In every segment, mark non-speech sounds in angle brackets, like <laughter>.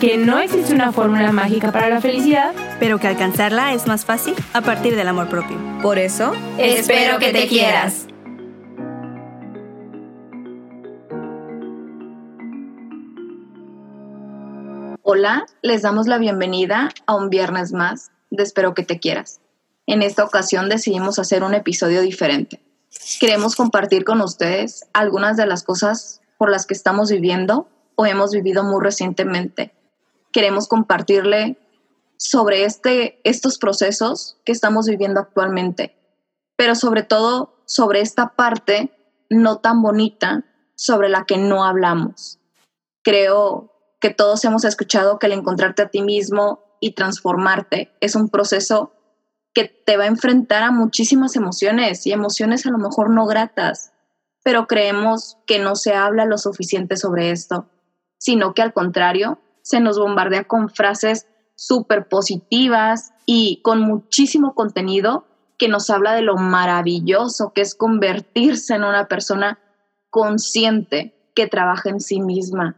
que no existe una fórmula mágica para la felicidad, pero que alcanzarla es más fácil a partir del amor propio. Por eso, espero que te quieras. Hola, les damos la bienvenida a un viernes más de Espero que te quieras. En esta ocasión decidimos hacer un episodio diferente. Queremos compartir con ustedes algunas de las cosas por las que estamos viviendo o hemos vivido muy recientemente. Queremos compartirle sobre este, estos procesos que estamos viviendo actualmente, pero sobre todo sobre esta parte no tan bonita sobre la que no hablamos. Creo que todos hemos escuchado que el encontrarte a ti mismo y transformarte es un proceso que te va a enfrentar a muchísimas emociones y emociones a lo mejor no gratas, pero creemos que no se habla lo suficiente sobre esto, sino que al contrario, se nos bombardea con frases súper positivas y con muchísimo contenido que nos habla de lo maravilloso que es convertirse en una persona consciente que trabaja en sí misma,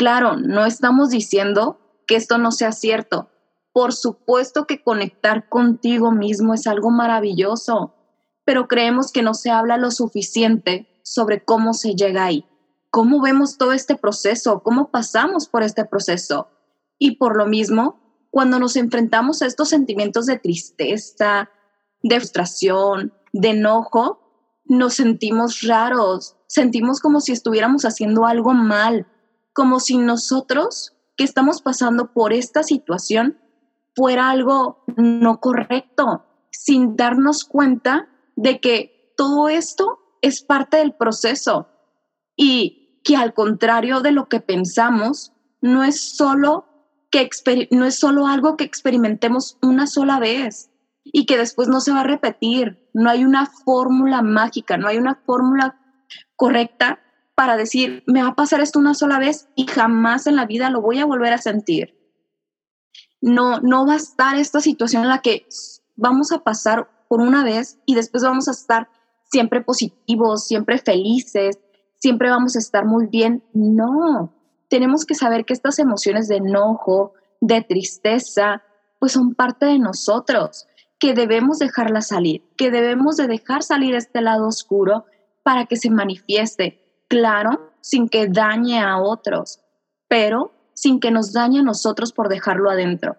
Claro, no estamos diciendo que esto no sea cierto. Por supuesto que conectar contigo mismo es algo maravilloso, pero creemos que no se habla lo suficiente sobre cómo se llega ahí, cómo vemos todo este proceso, cómo pasamos por este proceso. Y por lo mismo, cuando nos enfrentamos a estos sentimientos de tristeza, de frustración, de enojo, nos sentimos raros, sentimos como si estuviéramos haciendo algo mal, como si nosotros que estamos pasando por esta situación fuera algo no correcto, sin darnos cuenta de que todo esto es parte del proceso. Y que al contrario de lo que pensamos, no es solo que no es solo algo que experimentemos una sola vez y que después no se va a repetir. No hay una fórmula mágica, no hay una fórmula correcta para decir, me va a pasar esto una sola vez y jamás en la vida lo voy a volver a sentir. No, no va a estar esta situación en la que vamos a pasar por una vez y después vamos a estar siempre positivos, siempre felices, siempre vamos a estar muy bien. No, tenemos que saber que estas emociones de enojo, de tristeza, pues son parte de nosotros, que debemos dejarlas salir, que debemos de dejar salir este lado oscuro para que se manifieste, claro, sin que dañe a otros, pero sin que nos dañe a nosotros por dejarlo adentro.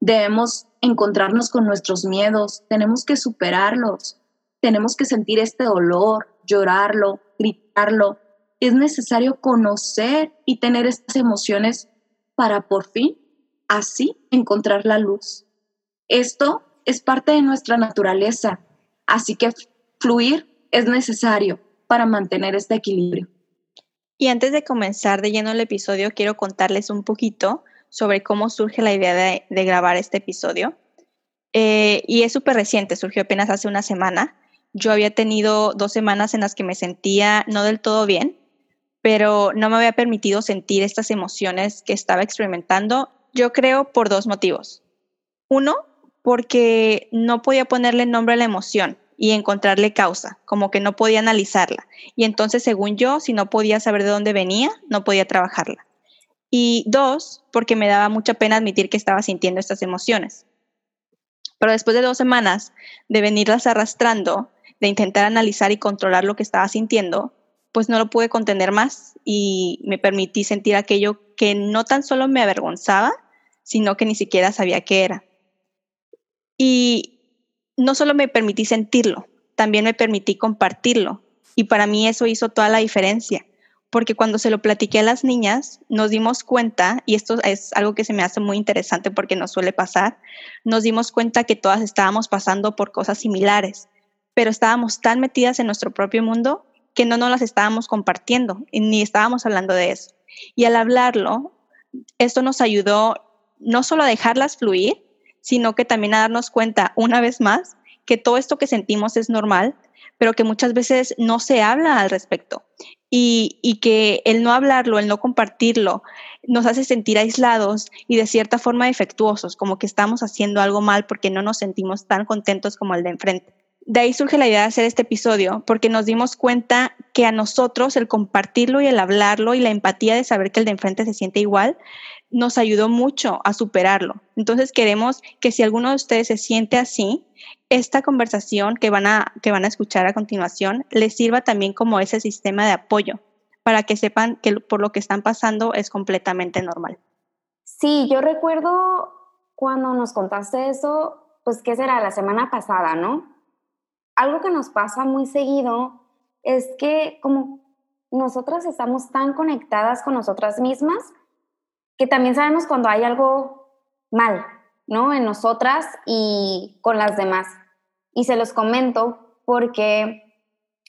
Debemos encontrarnos con nuestros miedos, tenemos que superarlos, tenemos que sentir este dolor, llorarlo, gritarlo. Es necesario conocer y tener estas emociones para por fin así encontrar la luz. Esto es parte de nuestra naturaleza, así que fluir es necesario para mantener este equilibrio. Y antes de comenzar de lleno el episodio, quiero contarles un poquito sobre cómo surge la idea de, grabar este episodio. Eh, y es súper reciente, surgió apenas hace una semana. Yo había tenido dos semanas en las que me sentía no del todo bien, pero no me había permitido sentir estas emociones que estaba experimentando, yo creo por dos motivos. Uno, porque no podía ponerle nombre a la emoción y encontrarle causa, como que no podía analizarla. Y entonces, según yo, si no podía saber de dónde venía, no podía trabajarla. Y dos, porque me daba mucha pena admitir que estaba sintiendo estas emociones. Pero después de dos semanas de venirlas arrastrando, de intentar analizar y controlar lo que estaba sintiendo, pues no lo pude contener más y me permití sentir aquello que no tan solo me avergonzaba, sino que ni siquiera sabía qué era. Y no solo me permití sentirlo, también me permití compartirlo. Y para mí eso hizo toda la diferencia, porque cuando se lo platiqué a las niñas, nos dimos cuenta, y esto es algo que se me hace muy interesante porque nos suele pasar, nos dimos cuenta que todas estábamos pasando por cosas similares, pero estábamos tan metidas en nuestro propio mundo que no nos las estábamos compartiendo, ni estábamos hablando de eso. Y al hablarlo, esto nos ayudó no solo a dejarlas fluir, sino que también a darnos cuenta una vez más que todo esto que sentimos es normal, pero que muchas veces no se habla al respecto. Y, y, que el no hablarlo, el no compartirlo, nos hace sentir aislados y de cierta forma defectuosos, como que estamos haciendo algo mal porque no nos sentimos tan contentos como el de enfrente. De ahí surge la idea de hacer este episodio, porque nos dimos cuenta que a nosotros el compartirlo y el hablarlo y la empatía de saber que el de enfrente se siente igual, nos ayudó mucho a superarlo. Entonces queremos que si alguno de ustedes se siente así, esta conversación que van a, que van a escuchar a continuación les sirva también como ese sistema de apoyo para que sepan que por lo que están pasando es completamente normal. Sí, yo recuerdo cuando nos contaste eso, pues qué será la semana pasada, ¿no? Algo que nos pasa muy seguido es que como nosotras estamos tan conectadas con nosotras mismas, que también sabemos cuando hay algo mal, ¿no? En nosotras y con las demás. Y se los comento porque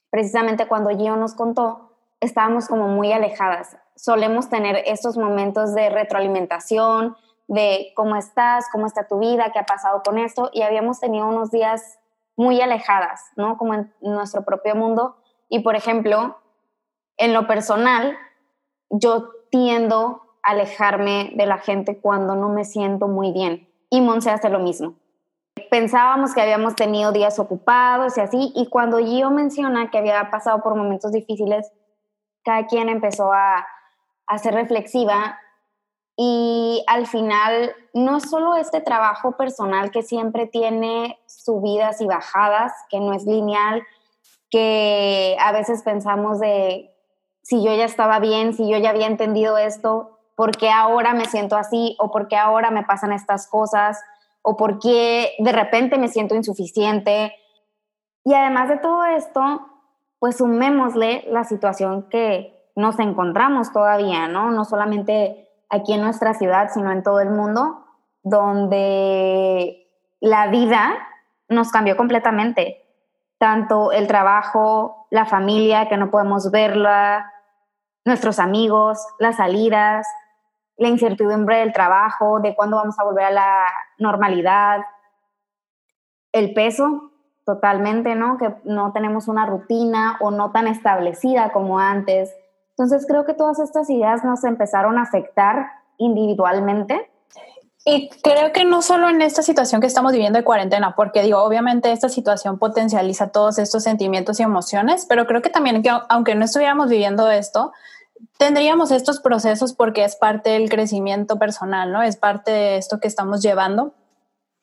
precisamente cuando Gio nos contó, estábamos como muy alejadas. Solemos tener estos momentos de retroalimentación, de cómo estás, cómo está tu vida, qué ha pasado con esto, y habíamos tenido unos días muy alejadas, ¿no? Como en nuestro propio mundo. Y por ejemplo, en lo personal, yo tiendo alejarme de la gente cuando no me siento muy bien. Y Monse hace lo mismo. Pensábamos que habíamos tenido días ocupados y así, y cuando Gio menciona que había pasado por momentos difíciles, cada quien empezó a, a ser reflexiva y al final no es solo este trabajo personal que siempre tiene subidas y bajadas, que no es lineal, que a veces pensamos de si yo ya estaba bien, si yo ya había entendido esto, por qué ahora me siento así o por qué ahora me pasan estas cosas o por qué de repente me siento insuficiente. Y además de todo esto, pues sumémosle la situación que nos encontramos todavía, ¿no? No solamente aquí en nuestra ciudad, sino en todo el mundo, donde la vida nos cambió completamente. Tanto el trabajo, la familia, que no podemos verla, nuestros amigos, las salidas, la incertidumbre del trabajo, de cuándo vamos a volver a la normalidad, el peso, totalmente, ¿no? Que no tenemos una rutina o no tan establecida como antes. Entonces creo que todas estas ideas nos empezaron a afectar individualmente. Y creo que no solo en esta situación que estamos viviendo de cuarentena, porque digo, obviamente esta situación potencializa todos estos sentimientos y emociones, pero creo que también que aunque no estuviéramos viviendo esto, tendríamos estos procesos porque es parte del crecimiento personal, ¿no? Es parte de esto que estamos llevando.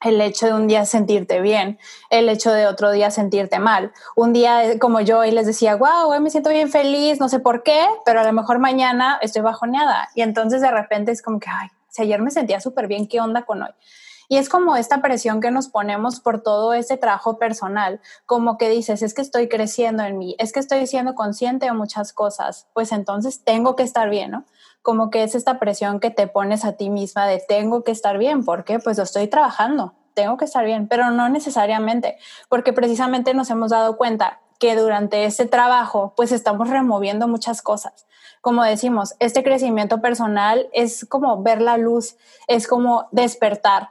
El hecho de un día sentirte bien, el hecho de otro día sentirte mal. Un día como yo y les decía, wow, hoy me siento bien feliz, no sé por qué, pero a lo mejor mañana estoy bajoneada. Y entonces de repente es como que, ay, si ayer me sentía súper bien, ¿qué onda con hoy? Y es como esta presión que nos ponemos por todo ese trabajo personal, como que dices, es que estoy creciendo en mí, es que estoy siendo consciente de muchas cosas, pues entonces tengo que estar bien, ¿no? Como que es esta presión que te pones a ti misma de tengo que estar bien, porque pues lo estoy trabajando, tengo que estar bien, pero no necesariamente, porque precisamente nos hemos dado cuenta que durante ese trabajo pues estamos removiendo muchas cosas. Como decimos, este crecimiento personal es como ver la luz, es como despertar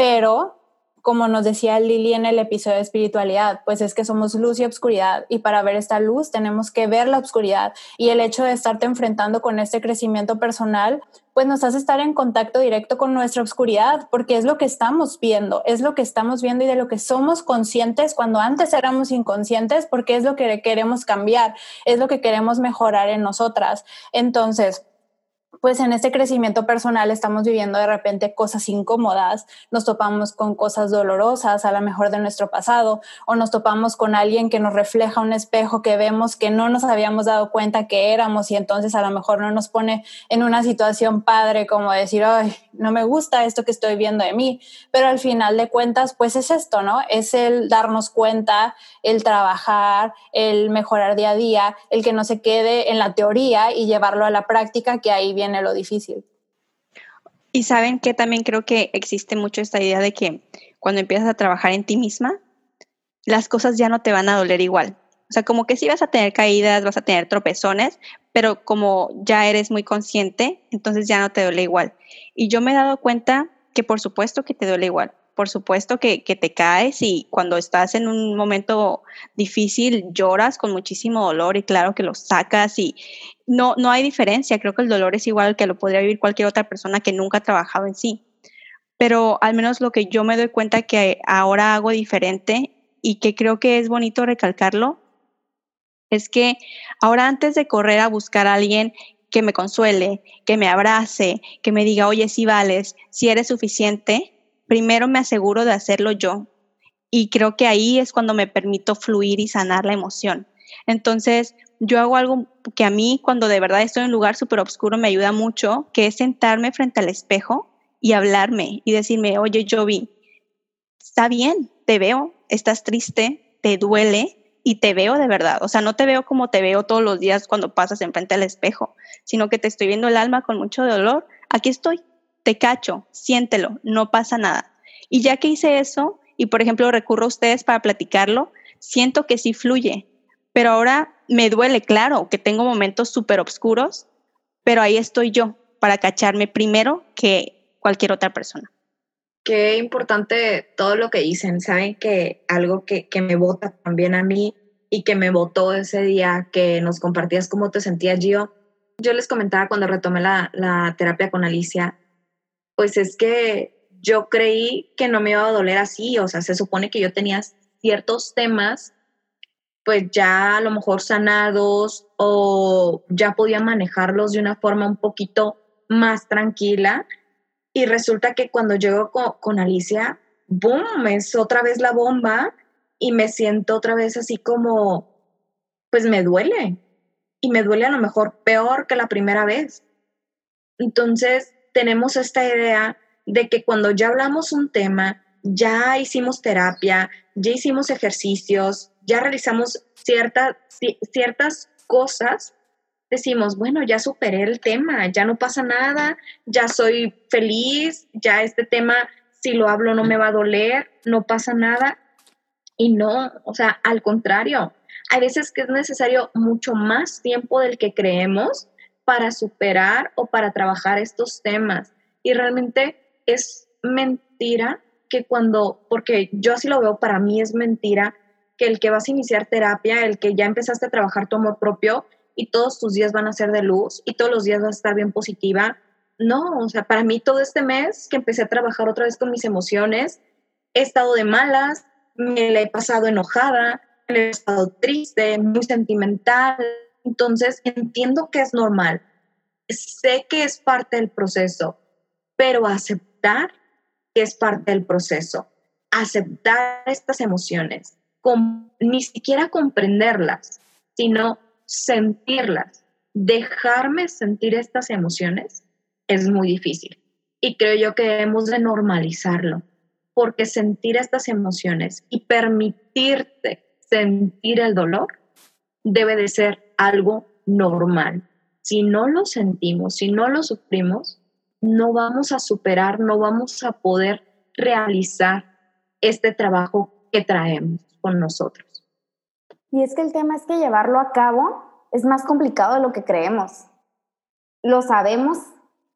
pero como nos decía Lili en el episodio de espiritualidad, pues es que somos luz y obscuridad y para ver esta luz tenemos que ver la obscuridad y el hecho de estarte enfrentando con este crecimiento personal, pues nos hace estar en contacto directo con nuestra obscuridad porque es lo que estamos viendo, es lo que estamos viendo y de lo que somos conscientes cuando antes éramos inconscientes porque es lo que queremos cambiar, es lo que queremos mejorar en nosotras. Entonces, pues en este crecimiento personal estamos viviendo de repente cosas incómodas, nos topamos con cosas dolorosas, a lo mejor de nuestro pasado, o nos topamos con alguien que nos refleja un espejo que vemos que no nos habíamos dado cuenta que éramos y entonces a lo mejor no nos pone en una situación padre como decir, ay, no me gusta esto que estoy viendo de mí, pero al final de cuentas, pues es esto, ¿no? Es el darnos cuenta, el trabajar, el mejorar día a día, el que no se quede en la teoría y llevarlo a la práctica, que ahí viene lo difícil. Y saben que también creo que existe mucho esta idea de que cuando empiezas a trabajar en ti misma, las cosas ya no te van a doler igual. O sea, como que sí vas a tener caídas, vas a tener tropezones, pero como ya eres muy consciente, entonces ya no te duele igual. Y yo me he dado cuenta que por supuesto que te duele igual, por supuesto que, te caes y cuando estás en un momento difícil lloras con muchísimo dolor y claro que lo sacas y no, no hay diferencia. Creo que el dolor es igual que lo podría vivir cualquier otra persona que nunca ha trabajado en sí. Pero al menos lo que yo me doy cuenta que ahora hago diferente y que creo que es bonito recalcarlo es que ahora antes de correr a buscar a alguien que me consuele, que me abrace, que me diga, oye, si vales, si eres suficiente, primero me aseguro de hacerlo yo. Y creo que ahí es cuando me permito fluir y sanar la emoción. Entonces, yo hago algo que a mí, cuando de verdad estoy en un lugar súper oscuro, me ayuda mucho, que es sentarme frente al espejo y hablarme y decirme, oye, Jovi, está bien, te veo, estás triste, te duele, y te veo de verdad. O sea, no te veo como te veo todos los días cuando pasas enfrente al espejo, sino que te estoy viendo el alma con mucho dolor. Aquí estoy, te cacho, siéntelo, no pasa nada. Y ya que hice eso, y por ejemplo recurro a ustedes para platicarlo, siento que sí fluye. Pero ahora me duele, claro, que tengo momentos súper oscuros, pero ahí estoy yo para cacharme primero que cualquier otra persona. Qué importante todo lo que dicen. Saben que algo que, que me vota también a mí y que me votó ese día que nos compartías cómo te sentías yo. Yo les comentaba cuando retomé la, la terapia con Alicia, pues es que yo creí que no me iba a doler así, o sea, se supone que yo tenía ciertos temas pues ya a lo mejor sanados o ya podía manejarlos de una forma un poquito más tranquila y resulta que cuando llego con, Alicia, ¡boom! Es otra vez la bomba y me siento otra vez así como, pues me duele. Y me duele a lo mejor peor que la primera vez. Entonces, tenemos esta idea de que cuando ya hablamos un tema, ya hicimos terapia, ya hicimos ejercicios, ya realizamos ciertas ciertas cosas, decimos, bueno, ya superé el tema, ya no pasa nada, ya soy feliz, ya este tema, si lo hablo no me va a doler, no pasa nada. Y no, o sea, al contrario, hay veces que es necesario mucho más tiempo del que creemos para superar o para trabajar estos temas. Y realmente es mentira que cuando, porque yo así lo veo, para mí es mentira que el que vas a iniciar terapia, el que ya empezaste a trabajar tu amor propio, y todos tus días van a ser de luz y todos los días vas a estar bien positiva. No, o sea, para mí todo este mes que empecé a trabajar otra vez con mis emociones, he estado de malas, me la he pasado enojada, me he pasado triste, muy sentimental. Entonces entiendo que es normal, sé que es parte del proceso, pero aceptar que es parte del proceso, aceptar estas emociones, ni siquiera comprenderlas, sino sentirlas, dejarme sentir estas emociones es muy difícil. Y creo yo que debemos de normalizarlo, porque sentir estas emociones y permitirte sentir el dolor debe de ser algo normal. Si no lo sentimos, si no lo sufrimos, no vamos a superar, no vamos a poder realizar este trabajo que traemos con nosotros. Y es que el tema es que llevarlo a cabo es más complicado de lo que creemos. Lo sabemos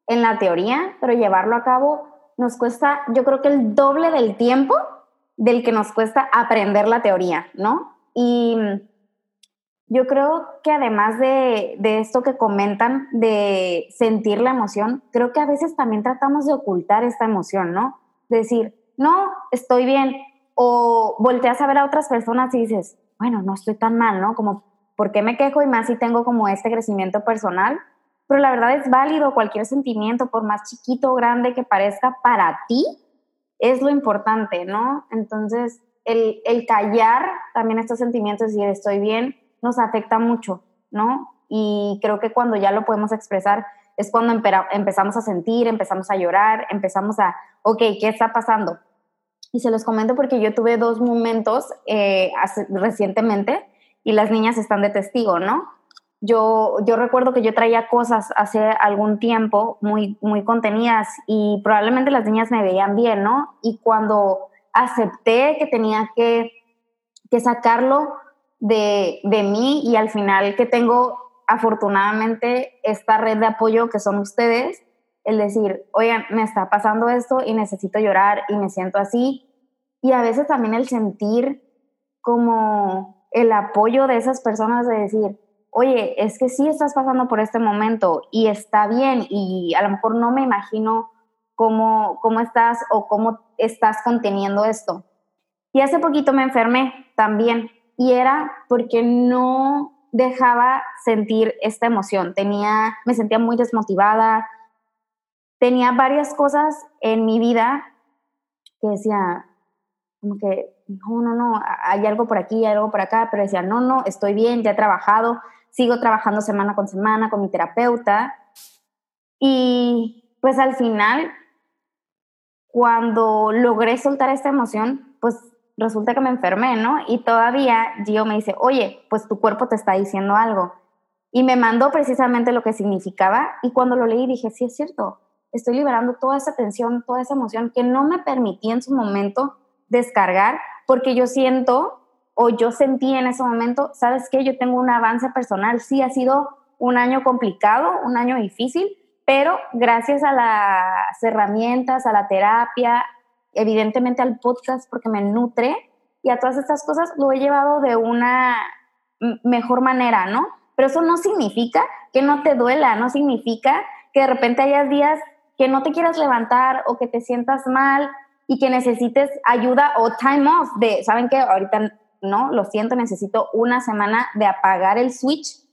en la teoría, pero llevarlo a cabo nos cuesta, yo creo que el doble del tiempo del que nos cuesta aprender la teoría, ¿no? Y yo creo que además de, de, esto que comentan, de sentir la emoción, creo que a veces también tratamos de ocultar esta emoción, ¿no? decir, no, estoy bien. O volteas a ver a otras personas y dices, bueno, no estoy tan mal, ¿no? Como, ¿por qué me quejo y más si tengo como este crecimiento personal? Pero la verdad es válido cualquier sentimiento, por más chiquito o grande que parezca para ti, es lo importante, ¿no? Entonces, el, el callar también estos sentimientos y estoy bien, nos afecta mucho, ¿no? Y creo que cuando ya lo podemos expresar es cuando empezamos a sentir, empezamos a llorar, empezamos a, ok, ¿qué está pasando? Y se los comento porque yo tuve dos momentos eh, recientemente y las niñas están de testigo, ¿no? Yo, yo recuerdo que yo traía cosas hace algún tiempo muy, muy contenidas y probablemente las niñas me veían bien, ¿no? Y cuando acepté que tenía que, que sacarlo de, de mí y al final que tengo afortunadamente esta red de apoyo que son ustedes, el decir, oigan, me está pasando esto y necesito llorar y me siento así. Y a veces también el sentir como el apoyo de esas personas de decir, oye, es que sí estás pasando por este momento y está bien y a lo mejor no me imagino cómo, cómo estás o cómo estás conteniendo esto. Y hace poquito me enfermé también y era porque no dejaba sentir esta emoción. Tenía, me sentía muy desmotivada. Tenía varias cosas en mi vida que decía, como que, no, no, no, hay algo por aquí, hay algo por acá, pero decía, no, no, estoy bien, ya he trabajado, sigo trabajando semana con semana con mi terapeuta. Y pues al final, cuando logré soltar esta emoción, pues resulta que me enfermé, ¿no? Y todavía Gio me dice, oye, pues tu cuerpo te está diciendo algo. Y me mandó precisamente lo que significaba y cuando lo leí dije, sí es cierto, estoy liberando toda esa tensión, toda esa emoción que no me permití en su momento descargar porque yo siento o yo sentí en ese momento, ¿sabes qué? Yo tengo un avance personal, sí ha sido un año complicado, un año difícil, pero gracias a las herramientas, a la terapia, evidentemente al podcast porque me nutre y a todas estas cosas lo he llevado de una mejor manera, ¿no? Pero eso no significa que no te duela, no significa que de repente hayas días que no te quieras levantar o que te sientas mal y que necesites ayuda o time off de, ¿saben qué? Ahorita no, lo siento, necesito una semana de apagar el switch.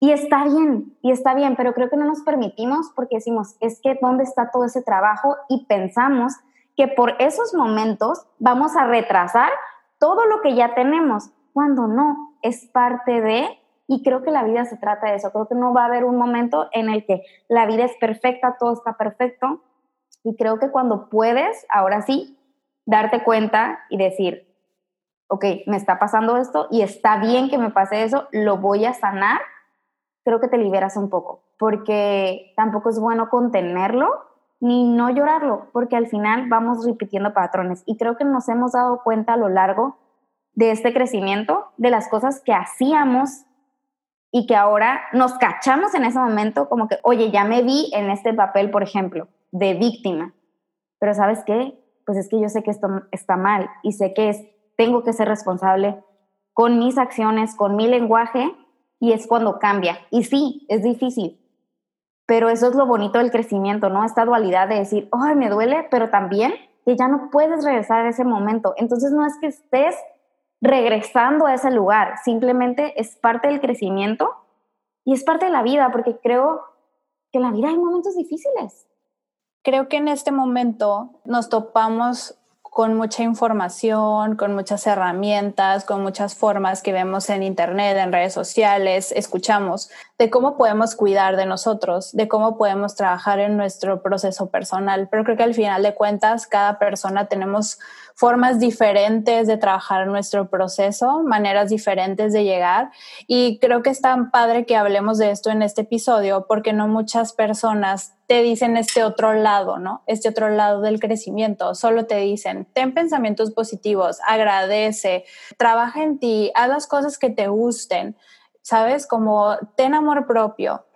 Y está bien, y está bien, pero creo que no nos permitimos porque decimos, es que ¿dónde está todo ese trabajo? Y pensamos que por esos momentos vamos a retrasar todo lo que ya tenemos, cuando no, es parte de, y creo que la vida se trata de eso, creo que no va a haber un momento en el que la vida es perfecta, todo está perfecto, y creo que cuando puedes, ahora sí, darte cuenta y decir, ok, me está pasando esto y está bien que me pase eso, lo voy a sanar, creo que te liberas un poco, porque tampoco es bueno contenerlo ni no llorarlo, porque al final vamos repitiendo patrones. Y creo que nos hemos dado cuenta a lo largo de este crecimiento de las cosas que hacíamos y que ahora nos cachamos en ese momento como que, oye, ya me vi en este papel, por ejemplo, de víctima. Pero ¿sabes qué? Pues es que yo sé que esto está mal y sé que es, tengo que ser responsable con mis acciones, con mi lenguaje y es cuando cambia. Y sí, es difícil, pero eso es lo bonito del crecimiento, ¿no? Esta dualidad de decir, ay, me duele, pero también que ya no puedes regresar a ese momento. Entonces no es que estés regresando a ese lugar, simplemente es parte del crecimiento y es parte de la vida, porque creo que en la vida hay momentos difíciles. Creo que en este momento nos topamos con mucha información, con muchas herramientas, con muchas formas que vemos en Internet, en redes sociales, escuchamos, de cómo podemos cuidar de nosotros, de cómo podemos trabajar en nuestro proceso personal. Pero creo que al final de cuentas, cada persona tenemos formas diferentes de trabajar nuestro proceso, maneras diferentes de llegar. Y creo que es tan padre que hablemos de esto en este episodio porque no muchas personas te dicen este otro lado, ¿no? Este otro lado del crecimiento. Solo te dicen, ten pensamientos positivos, agradece, trabaja en ti, haz las cosas que te gusten, ¿sabes? Como ten amor propio,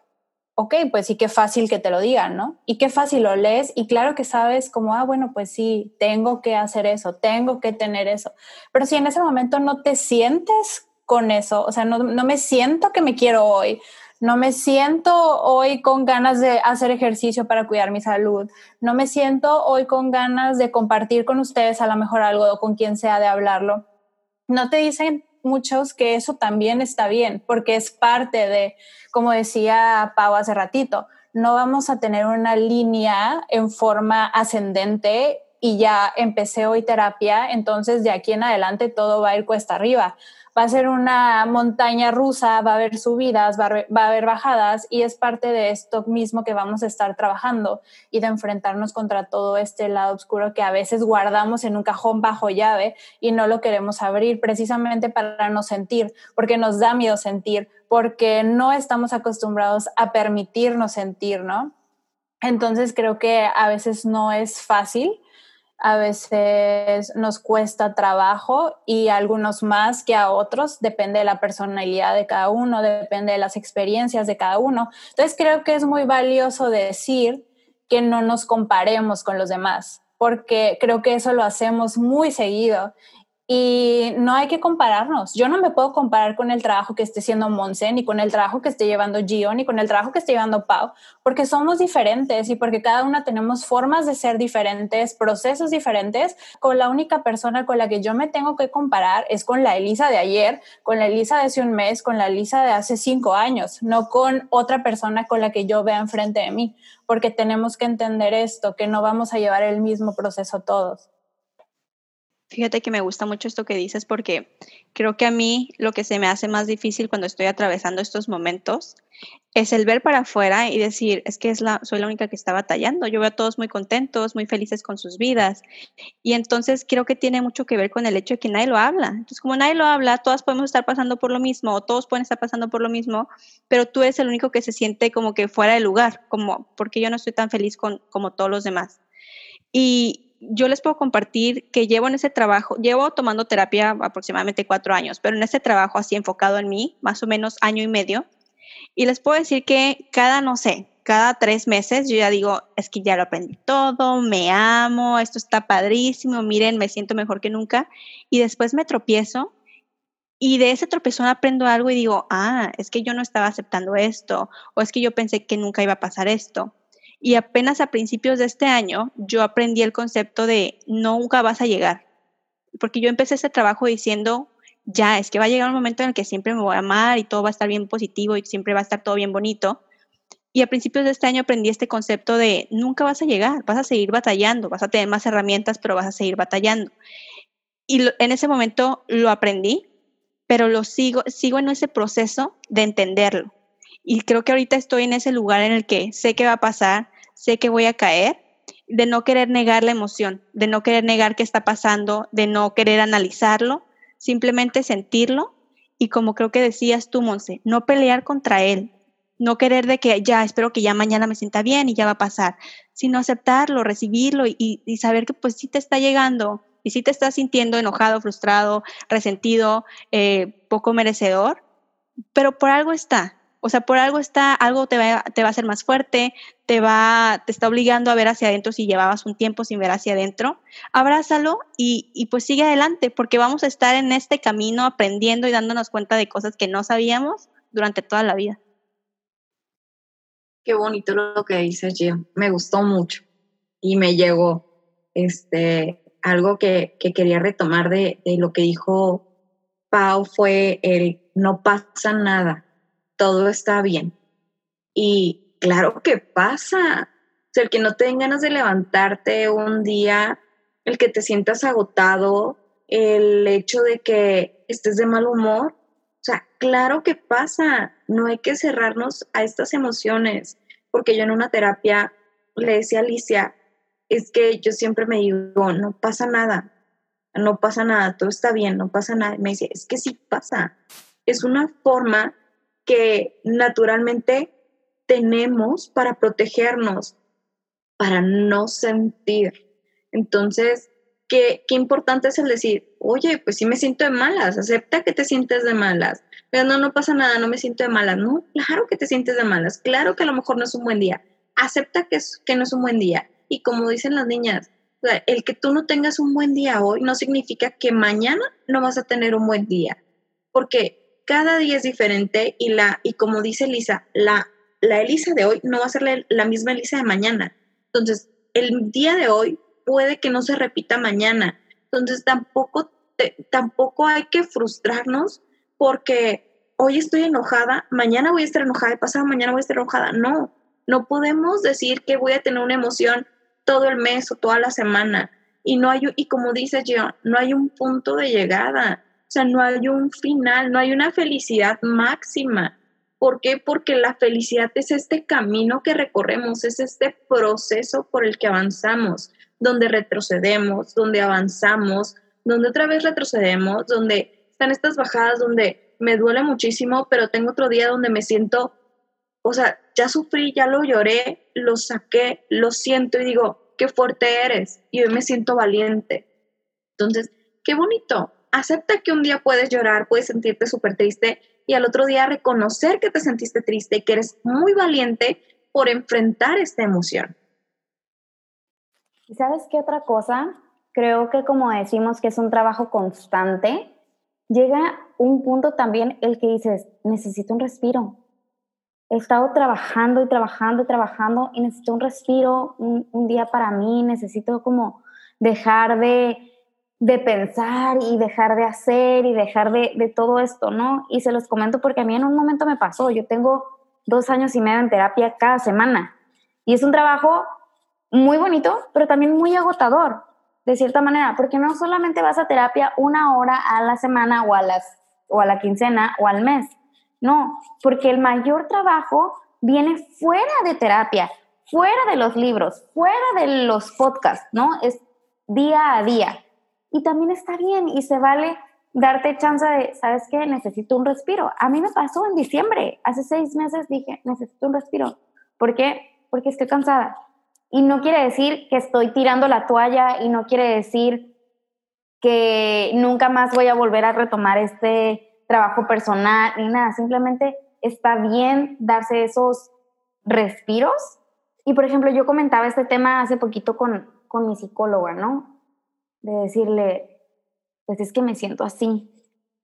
ok, pues sí, qué fácil que te lo digan, ¿no? Y qué fácil lo lees y claro que sabes como, ah, bueno, pues sí, tengo que hacer eso, tengo que tener eso. Pero si en ese momento no te sientes con eso, o sea, no, no me siento que me quiero hoy, no me siento hoy con ganas de hacer ejercicio para cuidar mi salud, no me siento hoy con ganas de compartir con ustedes a lo mejor algo o con quien sea de hablarlo. No te dicen muchos que eso también está bien, porque es parte de, como decía Pau hace ratito, no vamos a tener una línea en forma ascendente y ya empecé hoy terapia, entonces de aquí en adelante todo va a ir cuesta arriba va a ser una montaña rusa, va a haber subidas, va a, haber bajadas y es parte de esto mismo que vamos a estar trabajando y de enfrentarnos contra todo este lado oscuro que a veces guardamos en un cajón bajo llave y no lo queremos abrir precisamente para no sentir, porque nos da miedo sentir, porque no estamos acostumbrados a permitirnos sentir, ¿no? Entonces creo que a veces no es fácil a veces nos cuesta trabajo y algunos más que a otros, depende de la personalidad de cada uno, depende de las experiencias de cada uno. Entonces creo que es muy valioso decir que no nos comparemos con los demás, porque creo que eso lo hacemos muy seguido y no hay que compararnos. Yo no me puedo comparar con el trabajo que esté haciendo Monse, ni con el trabajo que esté llevando Gio, ni con el trabajo que esté llevando Pau, porque somos diferentes y porque cada una tenemos formas de ser diferentes, procesos diferentes. Con la única persona con la que yo me tengo que comparar es con la Elisa de ayer, con la Elisa de hace un mes, con la Elisa de hace cinco años, no con otra persona con la que yo vea enfrente de mí, porque tenemos que entender esto, que no vamos a llevar el mismo proceso todos. Fíjate que me gusta mucho esto que dices porque creo que a mí lo que se me hace más difícil cuando estoy atravesando estos momentos es el ver para afuera y decir, es que es la, soy la única que está batallando. Yo veo a todos muy contentos, muy felices con sus vidas. Y entonces creo que tiene mucho que ver con el hecho de que nadie lo habla. Entonces, como nadie lo habla, todas podemos estar pasando por lo mismo, o todos pueden estar pasando por lo mismo, pero tú eres el único que se siente como que fuera de lugar, como porque yo no estoy tan feliz con, como todos los demás. Y, yo les puedo compartir que llevo en ese trabajo, llevo tomando terapia aproximadamente cuatro años, pero en ese trabajo así enfocado en mí, más o menos año y medio. Y les puedo decir que cada, no sé, cada tres meses yo ya digo, es que ya lo aprendí todo, me amo, esto está padrísimo, miren, me siento mejor que nunca. Y después me tropiezo y de ese tropezón aprendo algo y digo, ah, es que yo no estaba aceptando esto, o es que yo pensé que nunca iba a pasar esto. Y apenas a principios de este año yo aprendí el concepto de nunca vas a llegar, porque yo empecé ese trabajo diciendo, ya, es que va a llegar un momento en el que siempre me voy a amar y todo va a estar bien positivo y siempre va a estar todo bien bonito. Y a principios de este año aprendí este concepto de nunca vas a llegar, vas a seguir batallando, vas a tener más herramientas, pero vas a seguir batallando. Y en ese momento lo aprendí, pero lo sigo, sigo en ese proceso de entenderlo. Y creo que ahorita estoy en ese lugar en el que sé que va a pasar, sé que voy a caer, de no querer negar la emoción, de no querer negar qué está pasando, de no querer analizarlo, simplemente sentirlo. Y como creo que decías tú, Monse, no pelear contra él, no querer de que ya, espero que ya mañana me sienta bien y ya va a pasar, sino aceptarlo, recibirlo y, saber que pues sí te está llegando y sí te estás sintiendo enojado, frustrado, resentido, eh, poco merecedor, pero por algo está, o sea, por algo está, algo te va, te va a hacer más fuerte, te va, te está obligando a ver hacia adentro si llevabas un tiempo sin ver hacia adentro. Abrázalo y, y pues sigue adelante, porque vamos a estar en este camino aprendiendo y dándonos cuenta de cosas que no sabíamos durante toda la vida. Qué bonito lo que dices, Jim. Me gustó mucho y me llegó este, algo que, que quería retomar de, de lo que dijo Pau fue el no pasa nada todo está bien. Y claro que pasa. O sea, el que no te ganas de levantarte un día, el que te sientas agotado, el hecho de que estés de mal humor. O sea, claro que pasa. No hay que cerrarnos a estas emociones. Porque yo en una terapia le decía a Alicia, es que yo siempre me digo, no pasa nada, no pasa nada, todo está bien, no pasa nada. Y me dice, es que sí pasa. Es una forma que naturalmente tenemos para protegernos, para no sentir. Entonces, qué, qué importante es el decir, oye, pues sí me siento de malas, acepta que te sientes de malas. Pero no, no pasa nada, no me siento de malas. No, claro que te sientes de malas, claro que a lo mejor no es un buen día. Acepta que, es, que no es un buen día. Y como dicen las niñas, el que tú no tengas un buen día hoy no significa que mañana no vas a tener un buen día. Porque cada día es diferente y, la, y como dice Elisa, la, la Elisa de hoy no va a ser la, misma Elisa de mañana. Entonces, el día de hoy puede que no se repita mañana. Entonces, tampoco, tampoco hay que frustrarnos porque hoy estoy enojada, mañana voy a estar enojada pasado mañana voy a estar enojada. No, no podemos decir que voy a tener una emoción todo el mes o toda la semana. Y no hay, y como dice yo, no hay un punto de llegada. O sea, no hay un final, no hay una felicidad máxima. ¿Por qué? Porque la felicidad es este camino que recorremos, es este proceso por el que avanzamos, donde retrocedemos, donde avanzamos, donde otra vez retrocedemos, donde están estas bajadas donde me duele muchísimo, pero tengo otro día donde me siento, o sea, ya sufrí, ya lo lloré, lo saqué, lo siento y digo, qué fuerte eres y hoy me siento valiente. Entonces, qué bonito, acepta que un día puedes llorar, puedes sentirte súper triste y al otro día reconocer que te sentiste triste y que eres muy valiente por enfrentar esta emoción. ¿Y sabes qué otra cosa? Creo que como decimos que es un trabajo constante, llega un punto también el que dices, necesito un respiro. He estado trabajando y trabajando y trabajando y necesito un respiro, un, un día para mí, necesito como dejar de, de pensar y dejar de hacer y dejar de, de todo esto, ¿no? Y se los comento porque a mí en un momento me pasó, yo tengo dos años y medio en terapia cada semana y es un trabajo muy bonito, pero también muy agotador, de cierta manera, porque no solamente vas a terapia una hora a la semana o a, las, o a la quincena o al mes, no, porque el mayor trabajo viene fuera de terapia, fuera de los libros, fuera de los podcasts, ¿no? Es día a día. Y también está bien y se vale darte chance de, ¿sabes qué? Necesito un respiro. A mí me pasó en diciembre, hace seis meses dije, necesito un respiro. ¿Por qué? Porque estoy cansada. Y no quiere decir que estoy tirando la toalla y no quiere decir que nunca más voy a volver a retomar este trabajo personal ni nada. Simplemente está bien darse esos respiros. Y por ejemplo, yo comentaba este tema hace poquito con, con mi psicóloga, ¿no? De decirle, pues es que me siento así,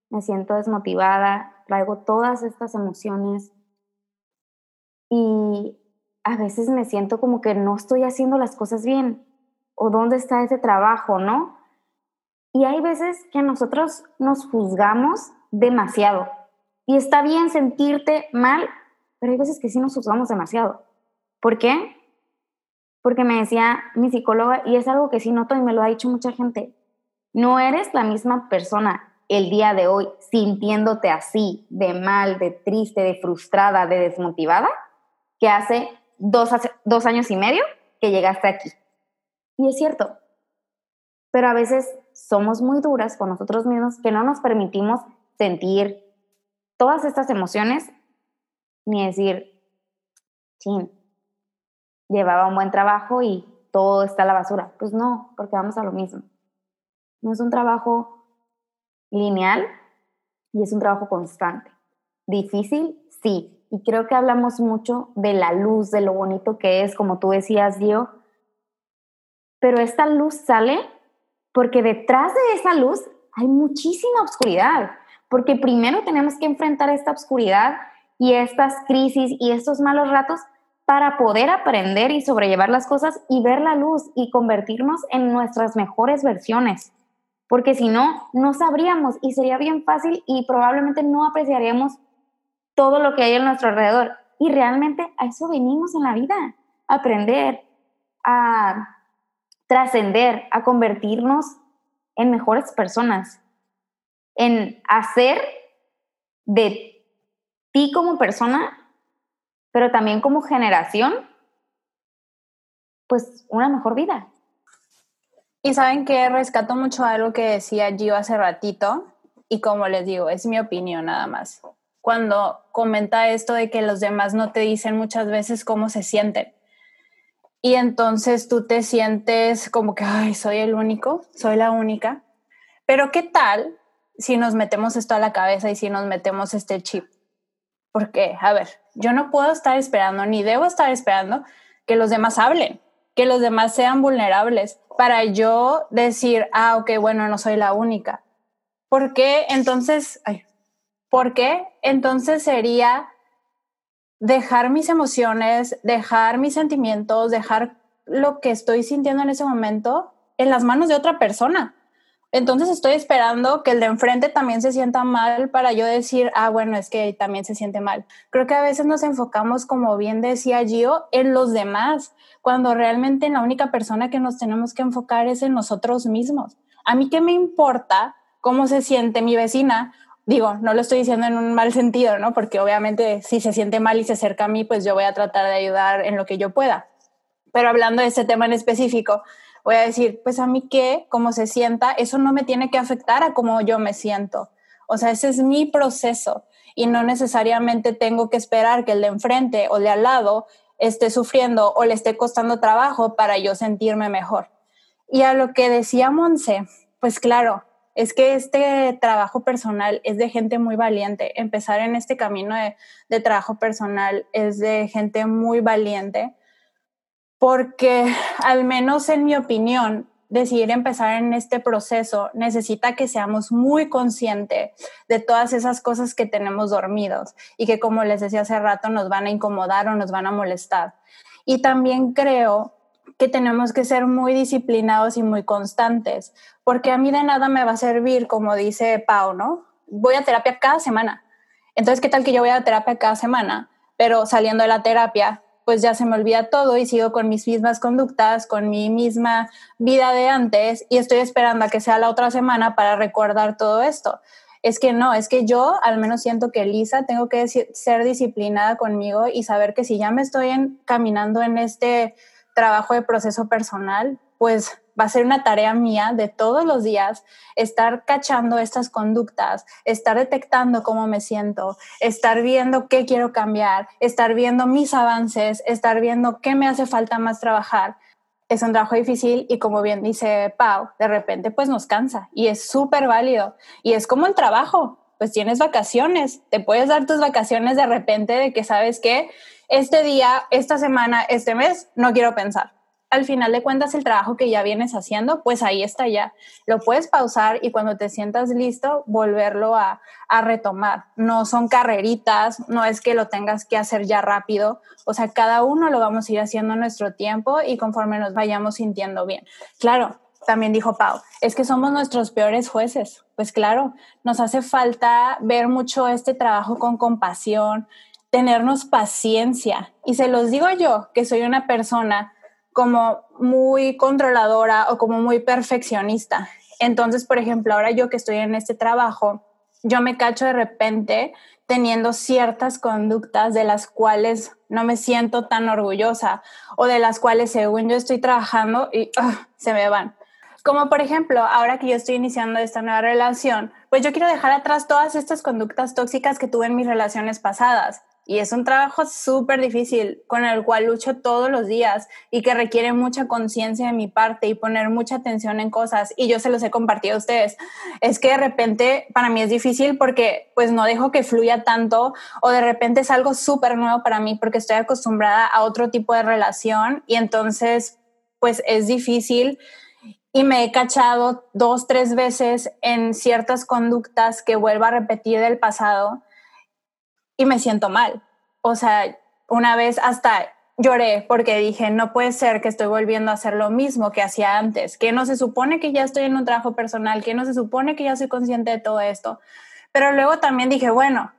me siento desmotivada, traigo todas estas emociones y a veces me siento como que no estoy haciendo las cosas bien o dónde está ese trabajo, ¿no? Y hay veces que nosotros nos juzgamos demasiado. Y está bien sentirte mal, pero hay veces que sí nos juzgamos demasiado. ¿Por qué? Porque me decía mi psicóloga, y es algo que sí noto y me lo ha dicho mucha gente, no eres la misma persona el día de hoy sintiéndote así, de mal, de triste, de frustrada, de desmotivada, que hace dos, años y medio que llegaste aquí. Y es cierto, pero a veces somos muy duras con nosotros mismos que no nos permitimos sentir todas estas emociones ni decir, chin, llevaba un buen trabajo y todo está a la basura. Pues no, porque vamos a lo mismo. No es un trabajo lineal y es un trabajo constante. Difícil, sí, y creo que hablamos mucho de la luz, de lo bonito que es, como tú decías, Dio, pero esta luz sale porque detrás de esa luz hay muchísima oscuridad, porque primero tenemos que enfrentar esta oscuridad y estas crisis y estos malos ratos para poder aprender y sobrellevar las cosas y ver la luz y convertirnos en nuestras mejores versiones. Porque si no, no sabríamos y sería bien fácil y probablemente no apreciaríamos todo lo que hay en nuestro alrededor. Y realmente a eso venimos en la vida, a aprender, a trascender, a convertirnos en mejores personas, en hacer de ti como persona, pero también como generación, pues una mejor vida. Y saben que rescato mucho algo que decía Gio hace ratito, y como les digo, es mi opinión nada más cuando comenta esto de que los demás no te dicen muchas veces cómo se sienten. Y entonces tú te sientes como que, ay, soy el único, soy la única. Pero ¿qué tal si nos metemos esto a la cabeza y si nos metemos este chip? Porque, a ver, yo no puedo estar esperando, ni debo estar esperando que los demás hablen, que los demás sean vulnerables para yo decir, ah, ok, bueno, no soy la única. Porque entonces, ay, porque entonces sería dejar mis emociones, dejar mis sentimientos, dejar lo que estoy sintiendo en ese momento en las manos de otra persona. Entonces estoy esperando que el de enfrente también se sienta mal para yo decir, ah, bueno, es que también se siente mal. Creo que a veces nos enfocamos, como bien decía Gio, en los demás, cuando realmente la única persona que nos tenemos que enfocar es en nosotros mismos. A mí qué me importa cómo se siente mi vecina digo, no lo estoy diciendo en un mal sentido, ¿no? Porque obviamente si se siente mal y se acerca a mí, pues yo voy a tratar de ayudar en lo que yo pueda. Pero hablando de ese tema en específico, voy a decir, pues a mí qué, cómo se sienta, eso no me tiene que afectar a cómo yo me siento. O sea, ese es mi proceso y no necesariamente tengo que esperar que el de enfrente o de al lado esté sufriendo o le esté costando trabajo para yo sentirme mejor. Y a lo que decía Monse, pues claro, es que este trabajo personal es de gente muy valiente. Empezar en este camino de, trabajo personal es de gente muy valiente porque al menos en mi opinión, decidir empezar en este proceso necesita que seamos muy conscientes de todas esas cosas que tenemos dormidos y que como les decía hace rato nos van a incomodar o nos van a molestar. Y también creo que tenemos que ser muy disciplinados y muy constantes, porque a mí de nada me va a servir, como dice Pau, ¿no? Voy a terapia cada semana. Entonces, ¿qué tal que yo voy a terapia cada semana? Pero saliendo de la terapia, pues ya se me olvida todo y sigo con mis mismas conductas, con mi misma vida de antes y estoy esperando a que sea la otra semana para recordar todo esto. Es que no, es que yo al menos siento que Lisa tengo que ser disciplinada conmigo y saber que si ya me estoy caminando en este trabajo de proceso personal, pues va a ser una tarea mía de todos los días estar cachando estas conductas, estar detectando cómo me siento, estar viendo qué quiero cambiar, estar viendo mis avances, estar viendo qué me hace falta más trabajar. Es un trabajo difícil y como bien dice Pau, de repente pues nos cansa y es súper válido. Y es como el trabajo, pues tienes vacaciones, te puedes dar tus vacaciones de repente de que sabes que este día, esta semana, este mes, no quiero pensar al final de cuentas el trabajo que ya vienes haciendo, pues ahí está ya. Lo puedes pausar y cuando te sientas listo, volverlo a, retomar. No son carreritas, no es que lo tengas que hacer ya rápido. O sea, cada uno lo vamos a ir haciendo a nuestro tiempo y conforme nos vayamos sintiendo bien. Claro, también dijo Pau, es que somos nuestros peores jueces. Pues claro, nos hace falta ver mucho este trabajo con compasión, tenernos paciencia. Y se los digo yo, que soy una persona como muy controladora o como muy perfeccionista. Entonces, por ejemplo, ahora yo que estoy en este trabajo, yo me cacho de repente teniendo ciertas conductas de las cuales no me siento tan orgullosa o de las cuales según yo estoy trabajando y ah, se me van. Como por ejemplo, ahora que yo estoy iniciando esta nueva relación, pues yo quiero dejar atrás todas estas conductas tóxicas que tuve en mis relaciones pasadas. Y es un trabajo súper difícil con el cual lucho todos los días y que requiere mucha conciencia de mi parte y poner mucha atención en cosas. Y yo se los he compartido a ustedes. Es que de repente para mí es difícil porque pues no dejo que fluya tanto o de repente es algo súper nuevo para mí porque estoy acostumbrada a otro tipo de relación y entonces pues es difícil y me he cachado dos, tres veces en ciertas conductas que vuelvo a repetir del pasado y me siento mal. O sea, una vez hasta lloré porque dije, no puede ser que estoy volviendo a hacer lo mismo que hacía antes, que no se supone que ya estoy en un trabajo personal, que no se supone que ya soy consciente de todo esto. Pero luego también dije, bueno,